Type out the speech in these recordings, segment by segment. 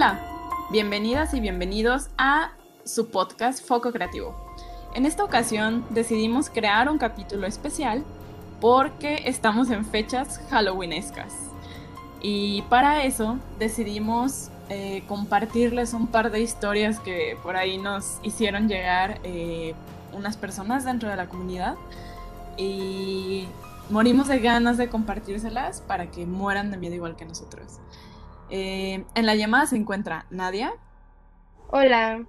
Hola, bienvenidas y bienvenidos a su podcast Foco Creativo. En esta ocasión decidimos crear un capítulo especial porque estamos en fechas halloweenescas. Y para eso decidimos eh, compartirles un par de historias que por ahí nos hicieron llegar eh, unas personas dentro de la comunidad. Y morimos de ganas de compartírselas para que mueran de miedo igual que nosotros. Eh, en la llamada se encuentra Nadia. Hola.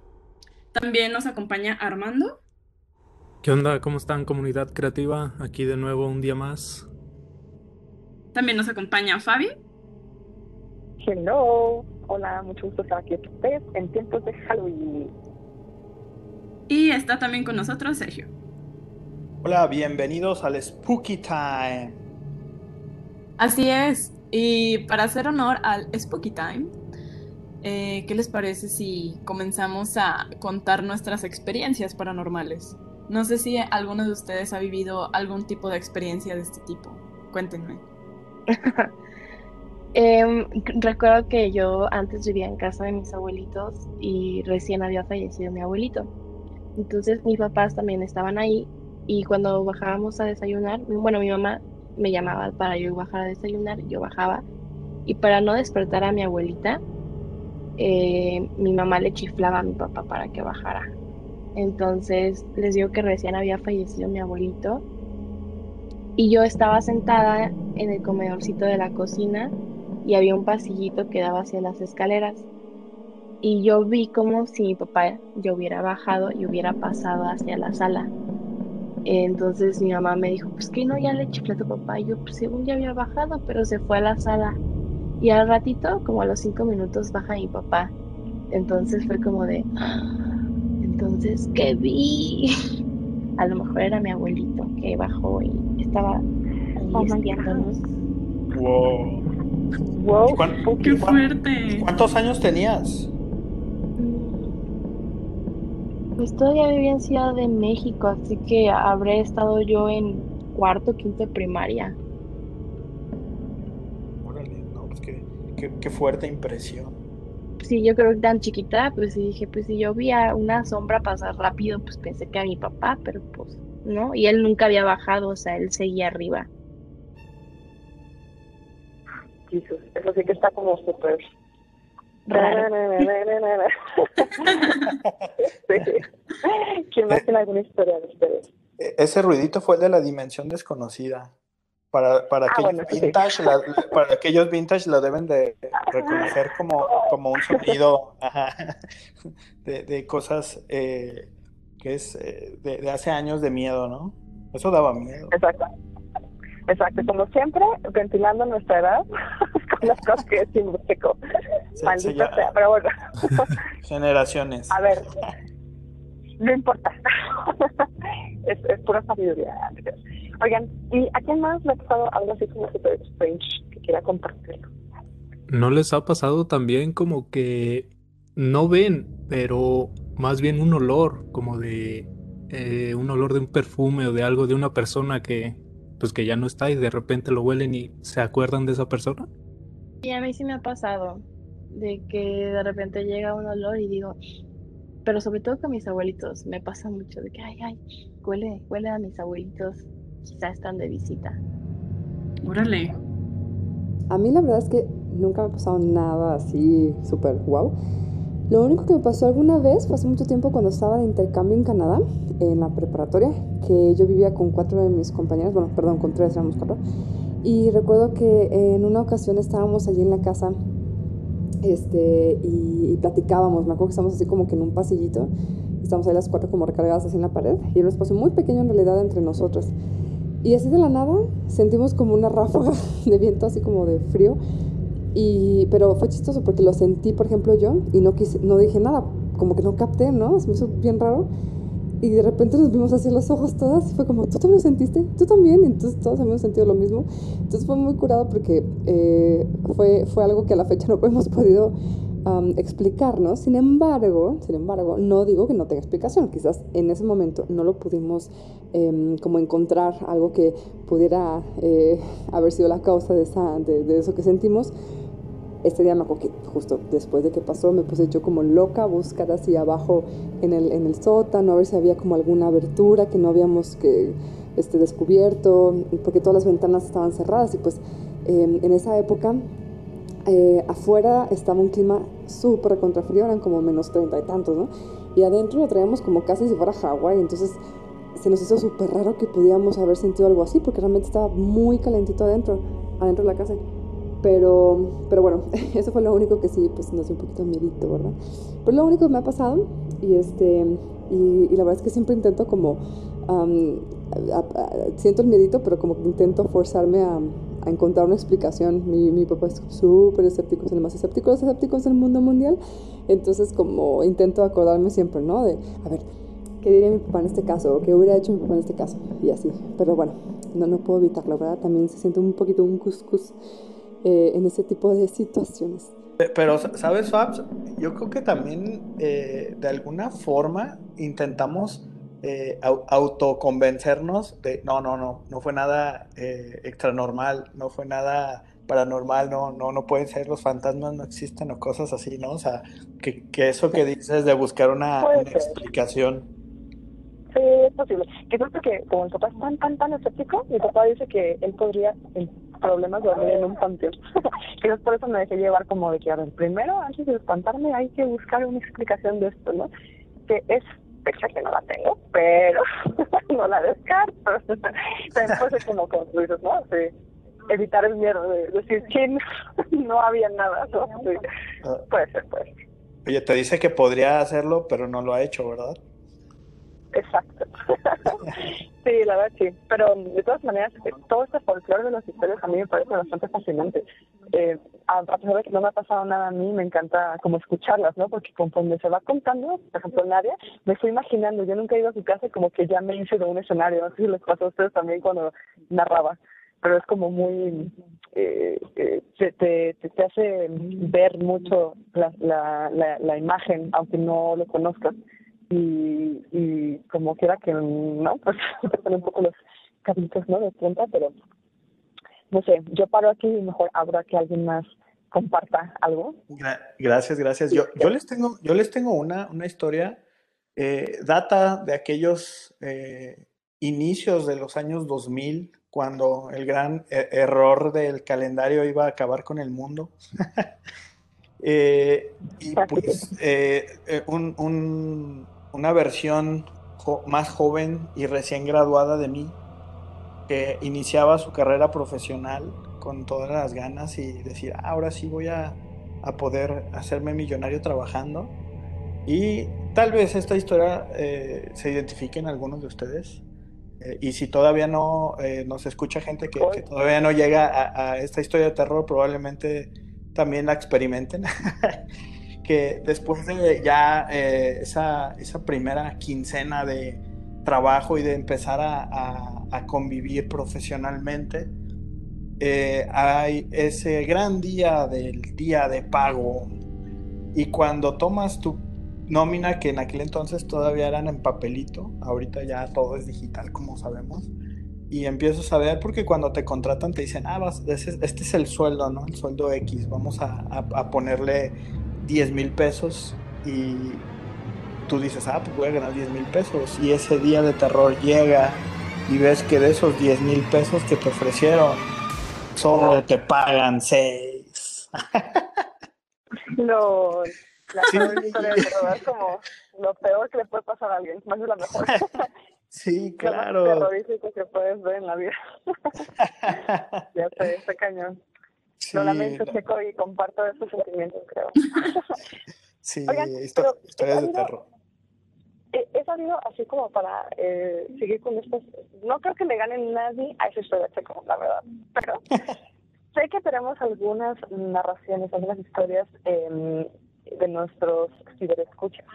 También nos acompaña Armando. ¿Qué onda? ¿Cómo están, comunidad creativa? Aquí de nuevo un día más. También nos acompaña Fabi. Hello. Hola, mucho gusto estar aquí con ustedes en tiempos de Halloween. Y está también con nosotros Sergio. Hola, bienvenidos al Spooky Time. Así es. Y para hacer honor al Spooky Time, eh, ¿qué les parece si comenzamos a contar nuestras experiencias paranormales? No sé si alguno de ustedes ha vivido algún tipo de experiencia de este tipo. Cuéntenme. Em, recuerdo que yo antes vivía en casa de mis abuelitos y recién había fallecido mi abuelito. Entonces mis papás también estaban ahí y cuando bajábamos a desayunar, bueno, mi mamá me llamaba para yo bajar a desayunar, yo bajaba y para no despertar a mi abuelita, eh, mi mamá le chiflaba a mi papá para que bajara. Entonces les digo que recién había fallecido mi abuelito y yo estaba sentada en el comedorcito de la cocina y había un pasillito que daba hacia las escaleras. Y yo vi como si mi papá yo hubiera bajado y hubiera pasado hacia la sala. Entonces mi mamá me dijo, pues que no, ya le chiflé a tu papá. Y yo, pues según ya había bajado, pero se fue a la sala. Y al ratito, como a los cinco minutos, baja mi papá. Entonces fue como de, ah, entonces, ¿qué vi? A lo mejor era mi abuelito que bajó y estaba ahí espiándonos. Wow. Wow. ¡Qué fuerte! ¿Cuántos años tenías? Pues todavía vivía en Ciudad de México, así que habré estado yo en cuarto, quinto de primaria. Órale, no, pues qué, qué, qué fuerte impresión. Sí, yo creo que tan chiquita, pues sí dije, pues si yo vi a una sombra pasar rápido, pues pensé que a mi papá, pero pues no, y él nunca había bajado, o sea, él seguía arriba. Eso sí que está como súper Raro. sí. ¿Quién más tiene alguna historia de ustedes? E- Ese ruidito fue el de la dimensión desconocida. Para, para, Ah, aquellos bueno, sí. vintage, la- la- para aquellos vintage lo deben de reconocer como, como un sonido ajá, de, de cosas eh, que es eh, de, de hace años de miedo, ¿no? Eso daba miedo. Exacto. Exacto, como siempre, ventilando nuestra edad con las cosas que decimos, chico. Se- Maldita se sea, pero bueno, Generaciones. a ver, no importa. es, es pura sabiduría. Oigan, ¿y a quién más le ha pasado algo así como super strange que quiera compartirlo? ¿No les ha pasado también como que no ven, pero más bien un olor, como de eh, un olor de un perfume o de algo de una persona que pues que ya no está y de repente lo huelen y se acuerdan de esa persona? Y a mí sí me ha pasado de que de repente llega un olor y digo, pero sobre todo con mis abuelitos, me pasa mucho de que, ay, ay, huele, huele a mis abuelitos, quizá están de visita. Órale. A mí la verdad es que nunca me ha pasado nada así súper wow. Lo único que me pasó alguna vez fue hace mucho tiempo cuando estaba de intercambio en Canadá, en la preparatoria, que yo vivía con cuatro de mis compañeros, bueno, perdón, con tres éramos cuatro. Y recuerdo que en una ocasión estábamos allí en la casa este, y, platicábamos, me acuerdo que estábamos así como que en un pasillito, estábamos ahí las cuatro como recargadas así en la pared, y era un espacio muy pequeño en realidad entre nosotros. Y así de la nada sentimos como una ráfaga de viento, así como de frío. Y, pero fue chistoso porque lo sentí, por ejemplo, yo y no, quise, no dije nada, como que no capté, ¿no? Se me hizo bien raro. Y de repente nos vimos así los ojos todas y fue como, ¿tú también lo sentiste? ¿Tú también? Entonces todos habíamos sentido lo mismo. Entonces fue muy curado porque eh, fue, fue algo que a la fecha no hemos podido um, explicarnos. Sin embargo, sin embargo, no digo que no tenga explicación. Quizás en ese momento no lo pudimos eh, como encontrar algo que pudiera eh, haber sido la causa de, esa, de, de eso que sentimos. Este día me acuerdo que justo después de que pasó me puse yo como loca a buscar así abajo en el, en el sótano a ver si había como alguna abertura que no habíamos que, este, descubierto, porque todas las ventanas estaban cerradas y pues em, en esa época eh, afuera estaba un clima súper contrafrío, eran como menos treinta y tantos, ¿no? Y adentro lo traíamos como casi si fuera Hawái, entonces se nos hizo súper raro que pudiéramos haber sentido algo así, porque realmente estaba muy calentito adentro, adentro de la casa. Pero, pero bueno, eso fue lo único que sí, pues nos dio un poquito de miedito, ¿verdad? Pero lo único que me ha pasado, y, este, y, la verdad es que siempre intento como, siento el miedito, pero como que intento forzarme a, a encontrar una explicación. Mi, mi papá es súper escéptico, es el más escéptico de los escépticos del mundo mundial. Entonces, como intento acordarme siempre, ¿no? De, a ver, ¿qué diría mi papá en este caso? ¿O qué hubiera hecho mi papá en este caso? Y así. Pero bueno, no, no puedo evitarlo, ¿verdad? También se siente un poquito un cuscus eh, en ese tipo de situaciones. Pero, ¿sabes, Fabs? Yo creo que también eh, de alguna forma intentamos eh, autoconvencernos de no, no, no, no fue nada eh, extranormal, no fue nada paranormal, no, no, no pueden ser los fantasmas, no existen o cosas así, ¿no? O sea, que, que eso que dices de buscar una, explicación. Sí, es posible. Que creo que como el papá es tan, tan, tan escéptico, mi papá dice que él podría, problemas, dormir en un panteón. Quizás por eso me dejé llevar como de que, a ver, primero, antes de espantarme, hay que buscar una explicación de esto, ¿no? Que es fecha que no la tengo, pero no la descarto. Después es como, como tú dices, ¿no? Sí, evitar el miedo de decir que no, había nada. ¿no? Ah. Puede ser, puede ser. Oye, te dice que podría hacerlo, pero no lo ha hecho, ¿verdad? Exacto. sí, la verdad sí. Pero de todas maneras, eh, todo este folclore de las historias a mí me parece bastante fascinante. Eh, a, pesar de que no me ha pasado nada a mí, me encanta como escucharlas, ¿no? Porque conforme se va contando, por ejemplo, Nadia, me estoy imaginando, yo nunca he ido a su casa como que ya me hice de un escenario, no sé si les pasó a ustedes también cuando narraba, pero es como muy, eh, eh te, te, te, hace ver mucho la, la, la, la imagen, aunque no lo conozcas y, y como quiera que no, pues ponen un poco los cabitos, ¿no? De punta, pero no sé, yo paro aquí y mejor abro a que alguien más comparta algo. gracias, gracias. Yo, yo les tengo, yo les tengo una, una historia, eh, data de aquellos eh, inicios de los años 2000, cuando el gran e-, error del calendario iba a acabar con el mundo. Eh, y pues un, un, una versión más joven y recién graduada de mí, que iniciaba su carrera profesional con todas las ganas y decir, ah, ahora sí voy a, poder hacerme millonario trabajando. Y tal vez esta historia eh, se identifique en algunos de ustedes. Eh, y si todavía no eh, nos escucha gente que, todavía no llega a, a, esta historia de terror, probablemente también la experimenten. que después de ya eh, esa, esa, primera quincena de trabajo y de empezar a, convivir profesionalmente, eh, hay ese gran día del día de pago. Y cuando tomas tu nómina, que en aquel entonces todavía eran en papelito, ahorita ya todo es digital, como sabemos, y empiezas a ver, porque cuando te contratan te dicen, ah, vas, este es el sueldo, ¿no? El sueldo X, vamos a, a ponerle 10 mil pesos y tú dices, ah, pues voy a ganar 10 mil pesos. Y ese día de terror llega y ves que de esos 10 mil pesos que te ofrecieron, solo te pagan 6. No, la historia de verdad es como lo peor que le puede pasar a alguien, más de la mejor. Sí, claro. Lo más terrorífico que puedes ver en la vida. ya sé, este cañón. Sí, lo lamento, Checo, y comparto esos sentimientos, creo. sí, historias de terror. He sabido así como para eh, seguir con estos. No creo que le gane nadie a esa historia, Checo, la verdad. Pero sé que tenemos algunas narraciones, algunas historias eh, de nuestros ciberescuchas.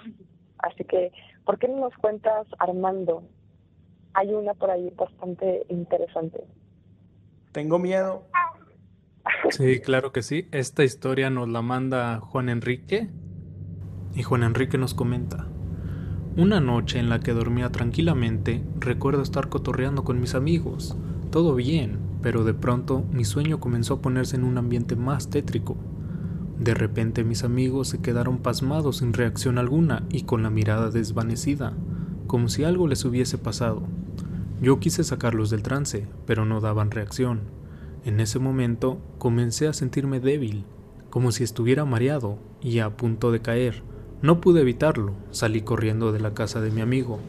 Así que, ¿por qué no nos cuentas, Armando? Hay una por ahí bastante interesante. Tengo miedo. Sí, claro que sí. Esta historia nos la manda Juan Enrique. Y Juan Enrique nos comenta. Una noche en la que dormía tranquilamente, recuerdo estar cotorreando con mis amigos. Todo bien, pero de pronto mi sueño comenzó a ponerse en un ambiente más tétrico. De repente mis amigos se quedaron pasmados sin reacción alguna y con la mirada desvanecida, como si algo les hubiese pasado. Yo quise sacarlos del trance, pero no daban reacción. En ese momento comencé a sentirme débil, como si estuviera mareado y a punto de caer. No pude evitarlo, salí corriendo de la casa de mi amigo.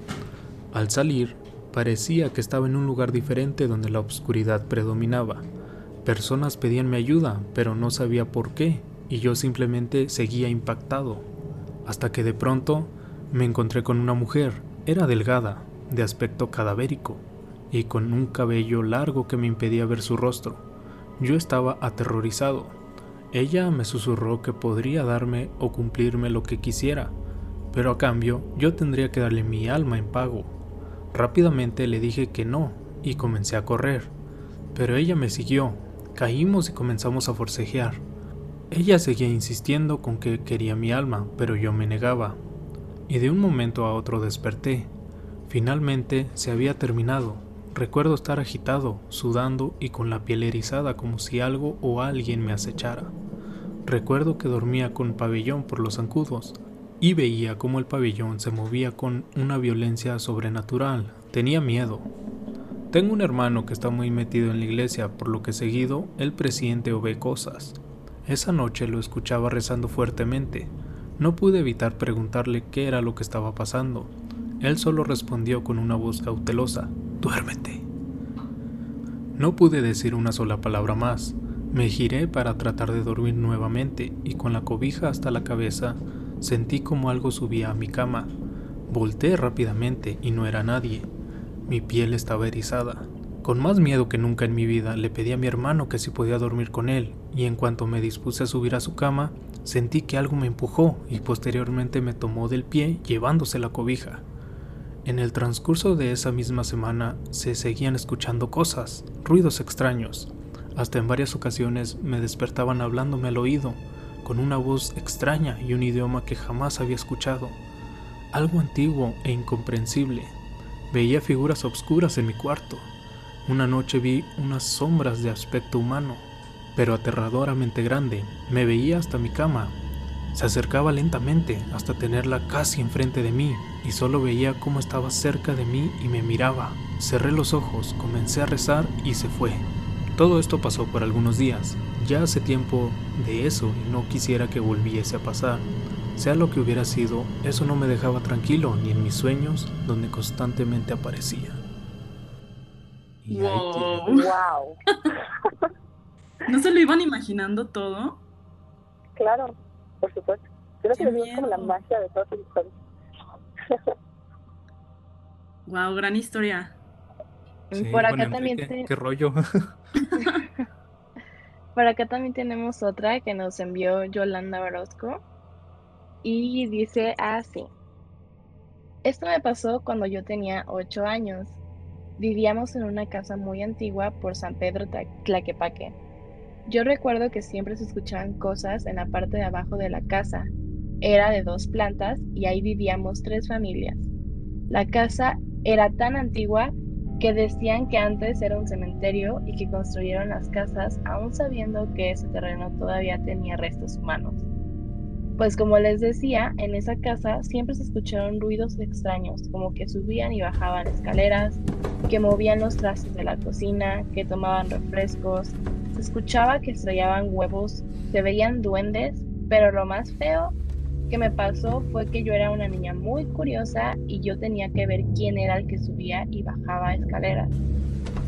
Al salir, parecía que estaba en un lugar diferente donde la oscuridad predominaba. Personas pedían mi ayuda, pero no sabía por qué, y yo simplemente seguía impactado, hasta que de pronto me encontré con una mujer, era delgada, de aspecto cadavérico, y con un cabello largo que me impedía ver su rostro. Yo estaba aterrorizado. Ella me susurró que podría darme o cumplirme lo que quisiera, pero a cambio yo tendría que darle mi alma en pago. Rápidamente le dije que no y comencé a correr, pero ella me siguió. Caímos y comenzamos a forcejear. Ella seguía insistiendo con que quería mi alma, pero yo me negaba. Y de un momento a otro desperté. Finalmente se había terminado. Recuerdo estar agitado, sudando y con la piel erizada como si algo o alguien me acechara. Recuerdo que dormía con pabellón por los zancudos y veía cómo el pabellón se movía con una violencia sobrenatural. Tenía miedo. Tengo un hermano que está muy metido en la iglesia, por lo que seguido él presiente o ve cosas. Esa noche lo escuchaba rezando fuertemente. No pude evitar preguntarle qué era lo que estaba pasando. Él solo respondió con una voz cautelosa, duérmete. No pude decir una sola palabra más. Me giré para tratar de dormir nuevamente y con la cobija hasta la cabeza sentí como algo subía a mi cama. Volté rápidamente y no era nadie. Mi piel estaba erizada. Con más miedo que nunca en mi vida le pedí a mi hermano que si podía dormir con él, y en cuanto me dispuse a subir a su cama, sentí que algo me empujó y posteriormente me tomó del pie llevándose la cobija. En el transcurso de esa misma semana se seguían escuchando cosas, ruidos extraños. Hasta en varias ocasiones me despertaban hablándome al oído, con una voz extraña y un idioma que jamás había escuchado. Algo antiguo e incomprensible. Veía figuras obscuras en mi cuarto, una noche vi unas sombras de aspecto humano, pero aterradoramente grande. Me veía hasta mi cama. Se acercaba lentamente hasta tenerla casi enfrente de mí y solo veía cómo estaba cerca de mí y me miraba. Cerré los ojos, comencé a rezar y se fue. Todo esto pasó por algunos días. Ya hace tiempo de eso y no quisiera que volviese a pasar. Sea lo que hubiera sido, eso no me dejaba tranquilo ni en mis sueños donde constantemente aparecía. wow. ¿No se lo iban imaginando todo? Claro, por supuesto. Creo que es como la magia de todas las historias. wow, gran historia. por acá también ¿Qué rollo? por acá también tenemos otra que nos envió Yolanda Orozco y dice así. Esto me pasó cuando yo tenía 8 años. Vivíamos en una casa muy antigua por San Pedro Tlaquepaque. Yo recuerdo que siempre se escuchaban cosas en la parte de abajo de la casa. Era de dos plantas y ahí vivíamos tres familias. La casa era tan antigua que decían que antes era un cementerio y que construyeron las casas aún sabiendo que ese terreno todavía tenía restos humanos. Pues como les decía, en esa casa siempre se escucharon ruidos extraños, como que subían y bajaban escaleras, que movían los trastes de la cocina, que tomaban refrescos, se escuchaba que estrellaban huevos, se veían duendes, pero lo más feo que me pasó fue que yo era una niña muy curiosa y yo tenía que ver quién era el que subía y bajaba escaleras.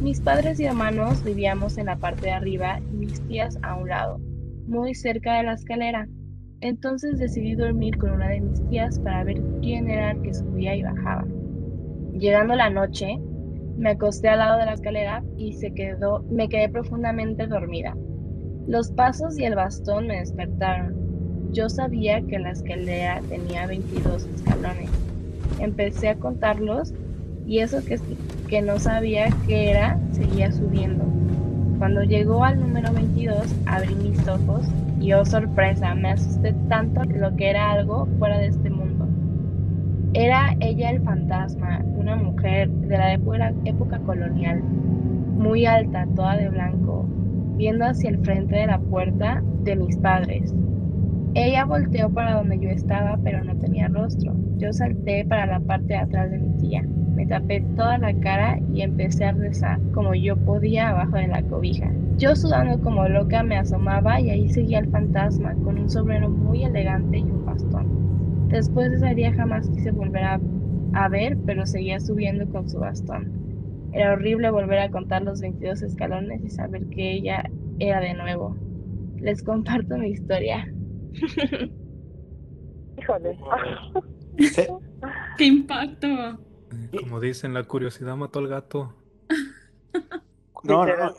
Mis padres y hermanos vivíamos en la parte de arriba y mis tías a un lado, muy cerca de la escalera. Entonces decidí dormir con una de mis tías para ver quién era el que subía y bajaba. Llegando la noche, me acosté al lado de la escalera y se quedó, me quedé profundamente dormida. Los pasos y el bastón me despertaron. Yo sabía que la escalera tenía 22 escalones. Empecé a contarlos y eso que, que no sabía qué era seguía subiendo. Cuando llegó al número 22 abrí mis ojos y oh sorpresa, me asusté tanto lo que era algo fuera de este mundo. Era ella el fantasma, una mujer de la época colonial, muy alta, toda de blanco, viendo hacia el frente de la puerta de mis padres. Ella volteó para donde yo estaba, pero no tenía rostro. Yo salté para la parte de atrás de mi tía. Me tapé toda la cara y empecé a rezar como yo podía abajo de la cobija. Yo sudando como loca me asomaba y ahí seguía el fantasma con un sombrero muy elegante y un bastón. Después de ese día jamás quise volver a, a ver, pero seguía subiendo con su bastón. Era horrible volver a contar los 22 escalones y saber que ella era de nuevo. Les comparto mi historia. Híjole. Sí. ¡Qué impacto! Como dicen, la curiosidad mató al gato. No, no, Literal.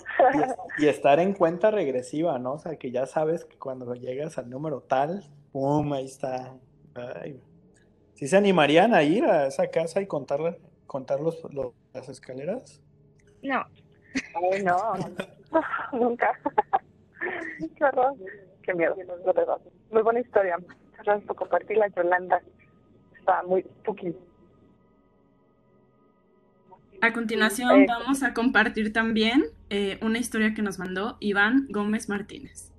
y, y estar en cuenta regresiva, ¿no? O sea, que ya sabes que cuando llegas al número tal, ¡pum! Ahí está. Ay. ¿Sí se animarían a ir a esa casa y contar, contar los, los- las escaleras? No, Ay, no. Nunca. Qué horror. Qué miedo. Muy buena historia. Muchas gracias por compartirla, Yolanda. Está muy spooky. A continuación vamos a compartir también eh, una historia que nos mandó Iván Gómez Martínez.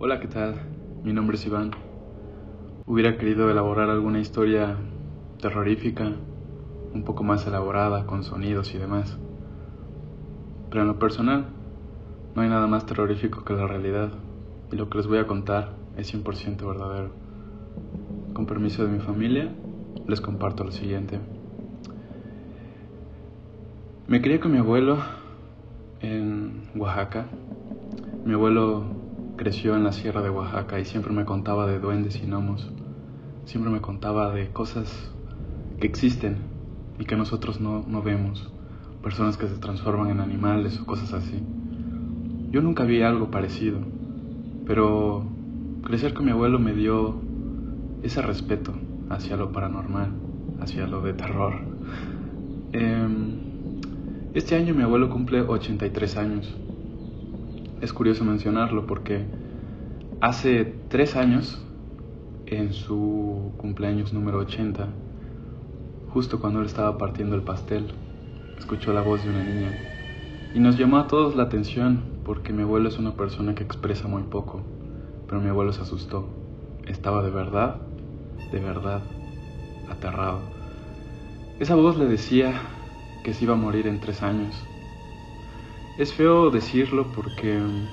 Hola, ¿qué tal? Mi nombre es Iván. Hubiera querido elaborar alguna historia terrorífica, un poco más elaborada, con sonidos y demás. Pero en lo personal, no hay nada más terrorífico que la realidad, y lo que les voy a contar es 100% verdadero. Con permiso de mi familia, les comparto lo siguiente. Me crié con mi abuelo en Oaxaca. Mi abuelo creció en la sierra de Oaxaca y siempre me contaba de duendes y gnomos. Siempre me contaba de cosas que existen y que nosotros no, no vemos. Personas que se transforman en animales o cosas así. Yo nunca vi algo parecido, pero crecer con mi abuelo me dio ese respeto hacia lo paranormal, hacia lo de terror. Em, este año mi abuelo cumple 83 años. Es curioso mencionarlo porque hace tres años, en su cumpleaños número 80, justo cuando él estaba partiendo el pastel, escuchó la voz de una niña y nos llamó a todos la atención porque mi abuelo es una persona que expresa muy poco, pero mi abuelo se asustó. Estaba de verdad, de verdad, aterrado. Esa voz le decía que se iba a morir en tres años. Es feo decirlo porque mm,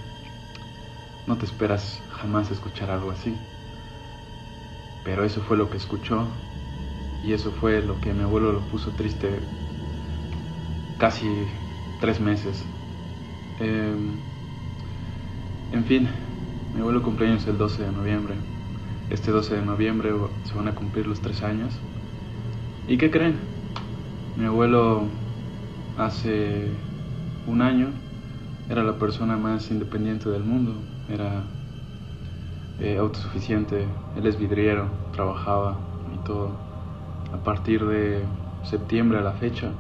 no te esperas jamás escuchar algo así. Pero eso fue lo que escuchó y eso fue lo que mi abuelo lo puso triste casi tres meses. Em, en fin, mi abuelo cumpleaños el 12 de noviembre. Este 12 de noviembre se van a cumplir los tres años. ¿Y qué creen? Mi abuelo hace un año era la persona más independiente del mundo. Era eh, autosuficiente. Él es vidriero, trabajaba y todo. A partir de septiembre a la fecha,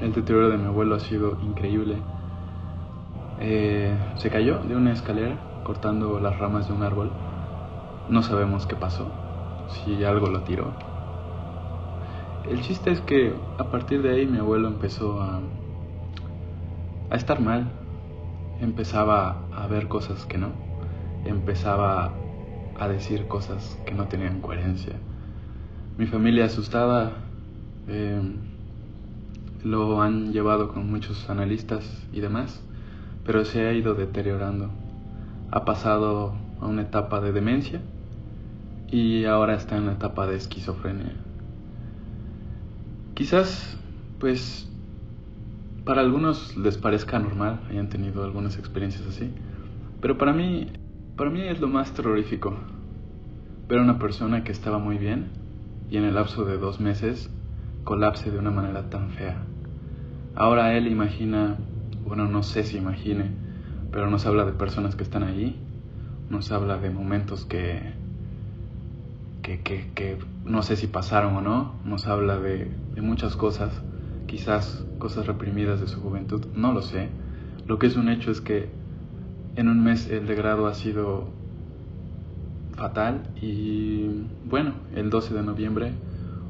el deterioro de mi abuelo ha sido increíble. Eh, se cayó de una escalera cortando las ramas de un árbol. No sabemos qué pasó, si algo lo tiró. El chiste es que a partir de ahí mi abuelo empezó a, estar mal. Empezaba a ver cosas que no. Empezaba a decir cosas que no tenían coherencia. Mi familia asustada eh, lo han llevado con muchos analistas y demás, pero se ha ido deteriorando. Ha pasado a una etapa de demencia y ahora está en la etapa de esquizofrenia. Quizás, pues, para algunos les parezca normal, hayan tenido algunas experiencias así, pero para mí, para mí es lo más terrorífico. Ver a una persona que estaba muy bien y en el lapso de dos meses colapse de una manera tan fea. Ahora él imagina, bueno, no sé si imagine, pero nos habla de personas que están ahí, nos habla de momentos que, que, que, que no sé si pasaron o no, nos habla de, de muchas cosas, quizás cosas reprimidas de su juventud, no lo sé. Lo que es un hecho es que en un mes el degrado ha sido fatal y bueno, el 12 de noviembre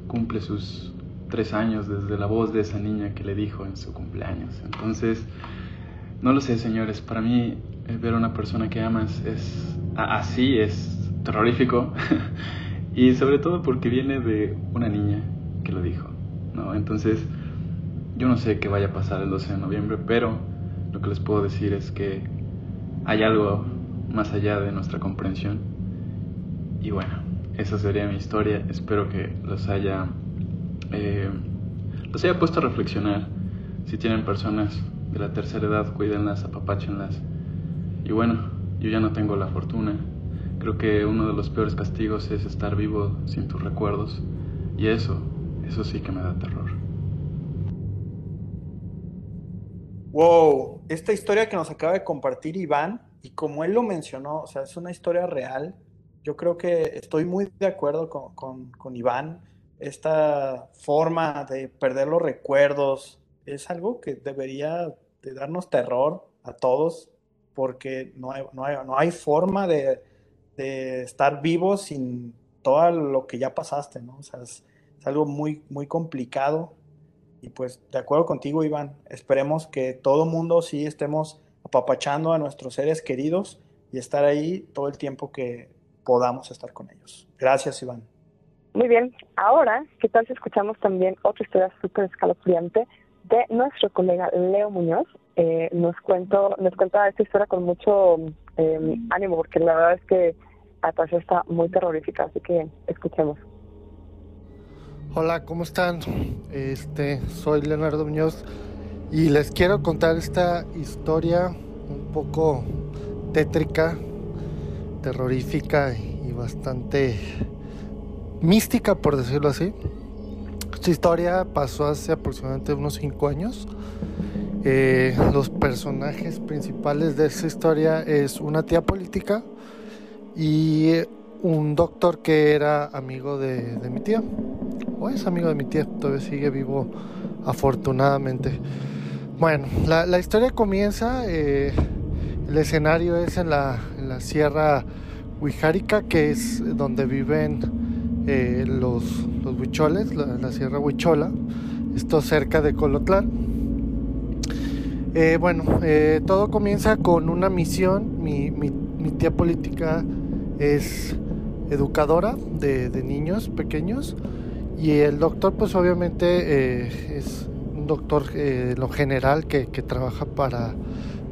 cumple sus tres años desde la voz de esa niña que le dijo en su cumpleaños. Entonces, no lo sé, señores, para mí eh, ver a una persona que amas es así, es terrorífico. y sobre todo porque viene de una niña que lo dijo, ¿no? Entonces, yo no sé qué vaya a pasar el 12 de noviembre, pero lo que les puedo decir es que hay algo más allá de nuestra comprensión. Y bueno, esa sería mi historia. Espero que los haya, eh, los haya puesto a reflexionar. Si tienen personas de la tercera edad, cuídenlas, apapáchenlas. Y bueno, yo ya no tengo la fortuna. Creo que uno de los peores castigos es estar vivo sin tus recuerdos. Y eso, eso sí que me da terror. Wow, esta historia que nos acaba de compartir Iván, y como él lo mencionó, o sea, es una historia real. Yo creo que estoy muy de acuerdo con, con Iván. Esta forma de perder los recuerdos es algo que debería de darnos terror a todos, porque no hay, no hay, no hay forma de, de, estar vivo sin todo lo que ya pasaste, ¿no? O sea, es, es algo muy, muy complicado y pues de acuerdo contigo, Iván, esperemos que todo mundo sí estemos apapachando a nuestros seres queridos y estar ahí todo el tiempo que podamos estar con ellos. Gracias, Iván. Muy bien, ahora, ¿qué tal si escuchamos también otra historia súper escalofriante de nuestro colega Leo Muñoz? Eh, nos, cuento, nos cuenta esta historia con mucho eh, ánimo, porque la verdad es que atrás está muy terrorífica, así que escuchemos. Hola, ¿cómo están? Este, soy Leonardo Muñoz y les quiero contar esta historia un poco tétrica, terrorífica y bastante mística, por decirlo así. Esta historia pasó hace aproximadamente unos 5 años. Eh, los personajes principales de esta historia es una tía política y un doctor que era amigo de, mi tía o es amigo de mi tía, todavía sigue vivo afortunadamente. Bueno, la, historia comienza, eh, el escenario es en la, Sierra Huijárica, que es donde viven eh, los, los huicholes, la, Sierra Huichola, esto cerca de Colotlán. Eh, bueno, todo comienza con una misión, mi, tía política es educadora de, de niños pequeños y el doctor, pues obviamente eh, es un doctor eh, lo general que, trabaja para,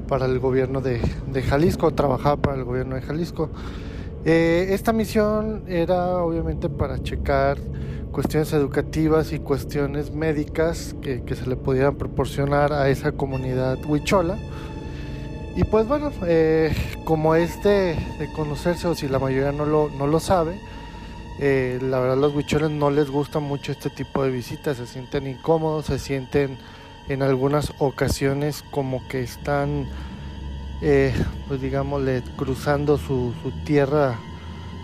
para el gobierno de, Jalisco, trabajaba para el gobierno de Jalisco. Eh, esta misión era obviamente para checar cuestiones educativas y cuestiones médicas que, se le pudieran proporcionar a esa comunidad huichola. Y pues bueno, como es de, conocerse, o si la mayoría no lo, no lo sabe, eh, la verdad los huicholes no les gusta mucho este tipo de visitas, se sienten incómodos, se sienten en algunas ocasiones como que están, eh, pues digámosle, cruzando su, tierra,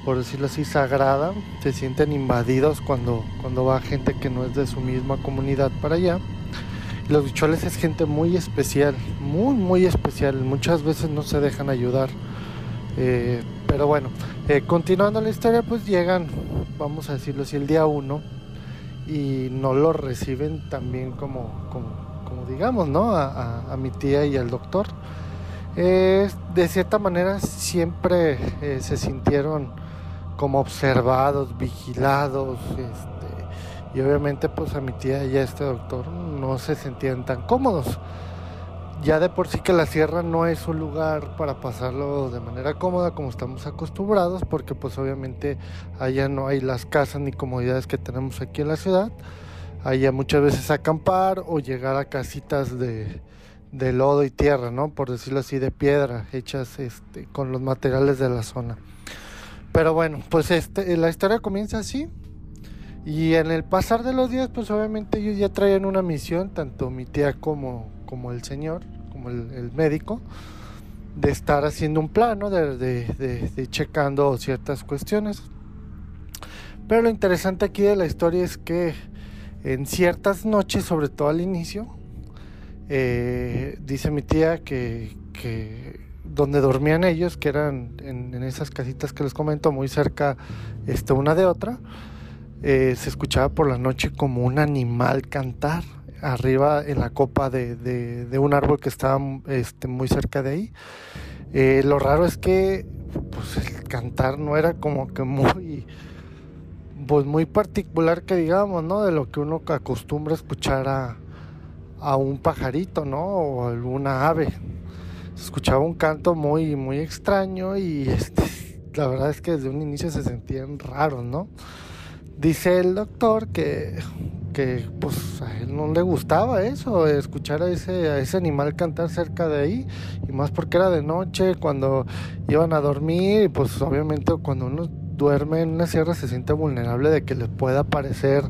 por decirlo así, sagrada, se sienten invadidos cuando, cuando va gente que no es de su misma comunidad para allá. Los huicholes es gente muy especial, muy, muy especial, muchas veces no se dejan ayudar. Eh, pero bueno, eh, continuando la historia, pues llegan, vamos a decirlo así, el día uno y no lo reciben también como, como, digamos, ¿no? A, mi tía y al doctor. de cierta manera siempre eh, se sintieron como observados, vigilados, este, y obviamente pues a mi tía y a este doctor no se sentían tan cómodos ya de por sí que la sierra no es un lugar para pasarlo de manera cómoda como estamos acostumbrados, porque pues obviamente allá no hay las casas ni comodidades que tenemos aquí en la ciudad. Allá muchas veces acampar o llegar a casitas de, lodo y tierra, ¿no? Por decirlo así, de piedra, hechas este, con los materiales de la zona. Pero bueno, pues este, la historia comienza así. Y en el pasar de los días, pues obviamente ellos ya traían una misión, tanto mi tía como, como el señor, como el, médico, de estar haciendo un plano, de, de, checando ciertas cuestiones. Pero lo interesante aquí de la historia es que en ciertas noches, sobre todo al inicio, eh, dice mi tía que, donde dormían ellos, que eran en, esas casitas que les comento, muy cerca este, una de otra, eh, se escuchaba por la noche como un animal cantar arriba en la copa de, un árbol que estaba este, muy cerca de ahí. Eh, lo raro es que pues, el cantar no era como que muy pues muy particular que digamos, ¿no? De lo que uno acostumbra escuchar a, a un pajarito, ¿no? O alguna ave. Se escuchaba un canto muy, muy extraño y este, la verdad es que desde un inicio se sentían raros, ¿no? Dice el doctor que, que pues a él no le gustaba eso, escuchar a ese, a ese animal cantar cerca de ahí, y más porque era de noche, cuando iban a dormir, y pues obviamente cuando uno duerme en una sierra se siente vulnerable de que le pueda aparecer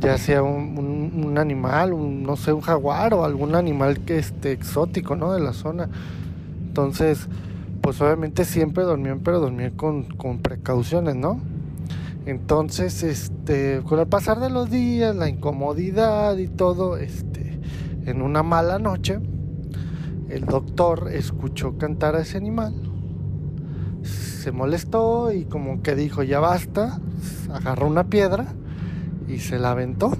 ya sea un, animal, un, no sé, un jaguar o algún animal que esté exótico, ¿no? De la zona. Entonces, pues obviamente siempre dormían, pero dormían con, con precauciones, ¿no? Entonces, este, con el pasar de los días, la incomodidad y todo, este, en una mala noche, el doctor escuchó cantar a ese animal, se molestó y como que dijo, ya basta, agarró una piedra y se la aventó.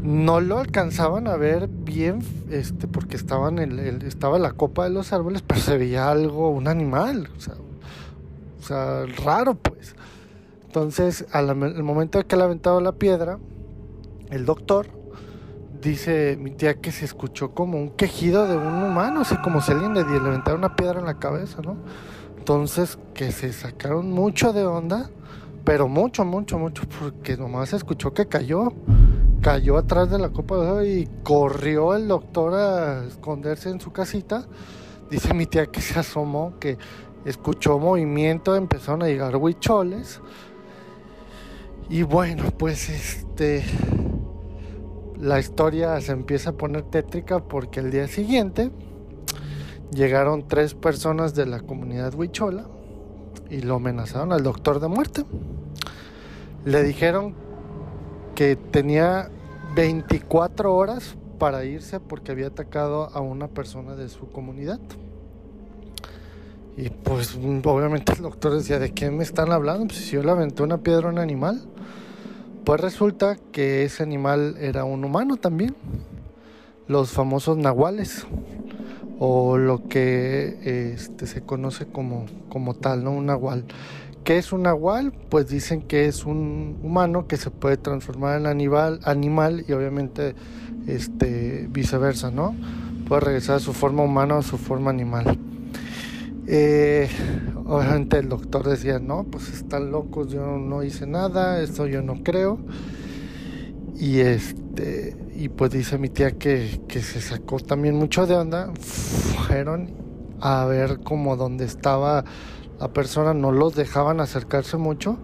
No lo alcanzaban a ver bien, este, porque estaban en el, estaba la copa de los árboles, pero se veía algo, un animal, o sea raro pues. Entonces, al, momento de que le aventaba la piedra, el doctor dice mi tía que se escuchó como un quejido de un humano, así como si alguien le, le aventara una piedra en la cabeza, ¿no? Entonces, que se sacaron mucho de onda pero mucho, mucho, mucho, porque nomás escuchó que cayó. Cayó atrás de la copa y corrió el doctor a esconderse en su casita. Dice mi tía que se asomó, que escuchó movimiento, empezaron a llegar huicholes. Y bueno, pues este. La historia se empieza a poner tétrica porque el día siguiente llegaron tres personas de la comunidad huichola y lo amenazaron al doctor de muerte. Le dijeron que tenía 24 horas para irse porque había atacado a una persona de su comunidad. Y pues obviamente el doctor decía, ¿de quién me están hablando? Pues si yo le aventé una piedra a un animal. Pues resulta que ese animal era un humano también. Los famosos nahuales o lo que este, se conoce como, como tal, ¿no? Un nahual. ¿Qué es un nahual? Pues dicen que es un humano que se puede transformar en animal, y obviamente este, viceversa, ¿no? Puede regresar a su forma humana o a su forma animal. Eh, obviamente el doctor decía, no, pues están locos, yo no hice nada, esto yo no creo. Y este y pues dice mi tía que, se sacó también mucho de onda. Fueron a ver como donde estaba la persona, no los dejaban acercarse mucho,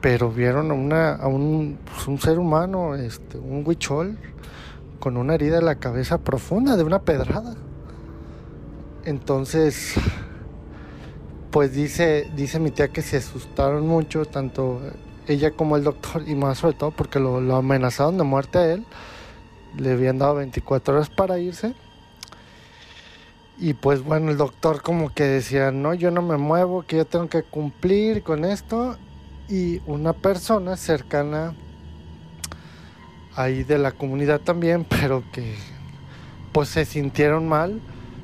pero vieron a, una, a un, pues, un ser humano, este, un huichol, con una herida en la cabeza profunda de una pedrada. Entonces, pues dice, dice mi tía que se asustaron mucho, tanto ella como el doctor, y más sobre todo porque lo, amenazaron de muerte a él. Le habían dado 24 horas para irse. Y pues bueno, el doctor como que decía, no, yo no me muevo, que yo tengo que cumplir con esto. Y una persona cercana ahí de la comunidad también, pero que pues se sintieron mal,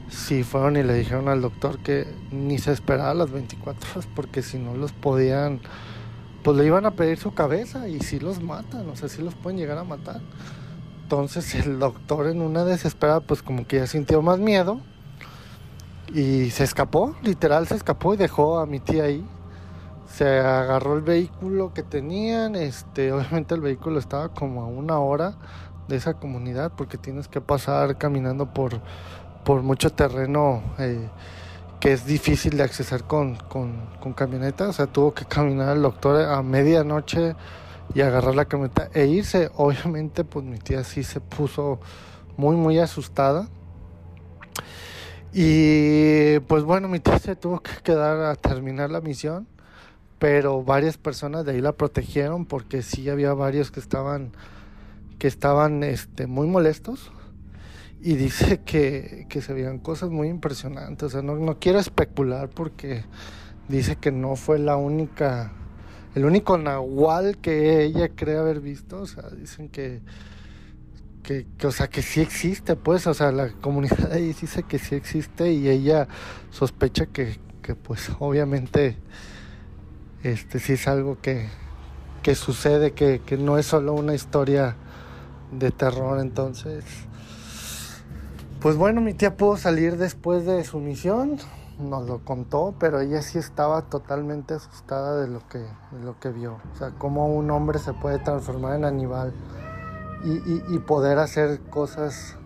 sí fueron y le dijeron al doctor que ni se esperaba las 24 horas porque si no los podían pues le iban a pedir su cabeza y si los matan, o sea, si los pueden llegar a matar. Entonces el doctor en una desesperada pues como que ya sintió más miedo y se escapó, literal se escapó y dejó a mi tía ahí. Se agarró el vehículo que tenían, este, obviamente el vehículo estaba como a una hora de esa comunidad porque tienes que pasar caminando por, por mucho terreno eh, que es difícil de accesar con, con, con, camioneta. O sea, tuvo que caminar al doctor a medianoche y agarrar la camioneta e irse. Obviamente, pues mi tía sí se puso muy, muy asustada. Y pues bueno, mi tía se tuvo que quedar a terminar la misión, pero varias personas de ahí la protegieron porque sí había varios que estaban que estaban este, muy molestos y dice que, se veían cosas muy impresionantes. O sea, no, no quiero especular porque dice que no fue la única, el único nahual que ella cree haber visto. O sea, dicen que, que, o sea, que sí existe, pues, o sea, la comunidad ahí dice que sí existe y ella sospecha que, que pues, obviamente, este sí es algo que, que sucede, que, que no es solo una historia de terror, entonces, pues bueno, mi tía pudo salir después de su misión, nos lo contó, pero ella sí estaba totalmente asustada de lo que, de lo que vio. O sea, cómo un hombre se puede transformar en animal y, y, poder hacer cosas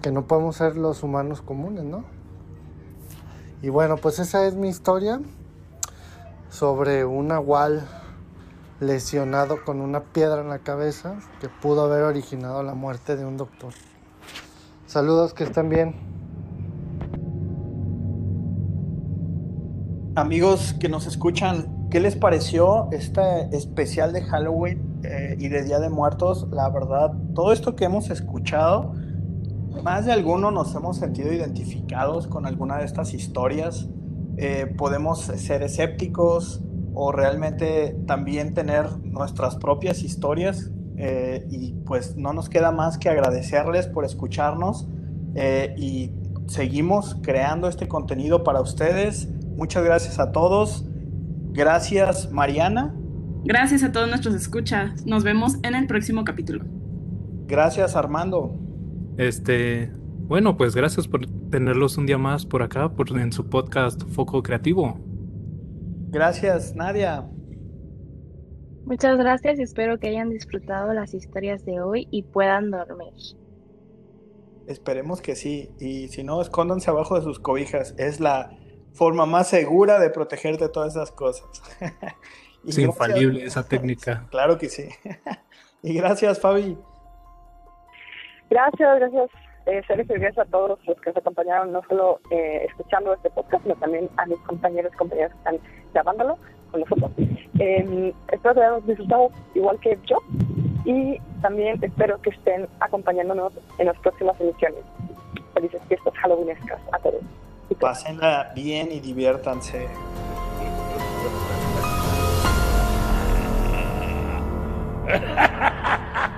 que no podemos ser los humanos comunes, ¿no? Y bueno, pues esa es mi historia sobre un agual lesionado con una piedra en la cabeza que pudo haber originado la muerte de un doctor. Saludos, que estén bien. Amigos que nos escuchan, ¿qué les pareció este especial de Halloween eh, y de Día de Muertos? La verdad, todo esto que hemos escuchado, más de alguno nos hemos sentido identificados con alguna de estas historias. Eh, podemos ser escépticos o realmente también tener nuestras propias historias eh, y pues no nos queda más que agradecerles por escucharnos y seguimos creando este contenido para ustedes Muchas gracias a todos. Gracias, Mariana. Gracias a todos nuestros escuchas. Nos vemos en el próximo capítulo. Gracias, Armando. Este, bueno, pues gracias por tenerlos un día más por acá, por, en su podcast Foco Creativo. Gracias, Nadia. Muchas gracias y espero que hayan disfrutado las historias de hoy y puedan dormir. Esperemos que sí. Y si no, escóndanse abajo de sus cobijas. Es la forma más segura de proteger de todas esas cosas. es infalible esa técnica. claro que sí. y gracias, Fabi. Gracias, gracias. Eh, y gracias a todos los que nos acompañaron, no solo eh, escuchando este podcast, sino también a mis compañeros y compañeras que están grabándolo con nosotros. Eh, espero que hayan disfrutado igual que yo y también espero que estén acompañándonos en las próximas emisiones. Felices fiestas halloweenescas a todos. Pásenla bien y diviértanse.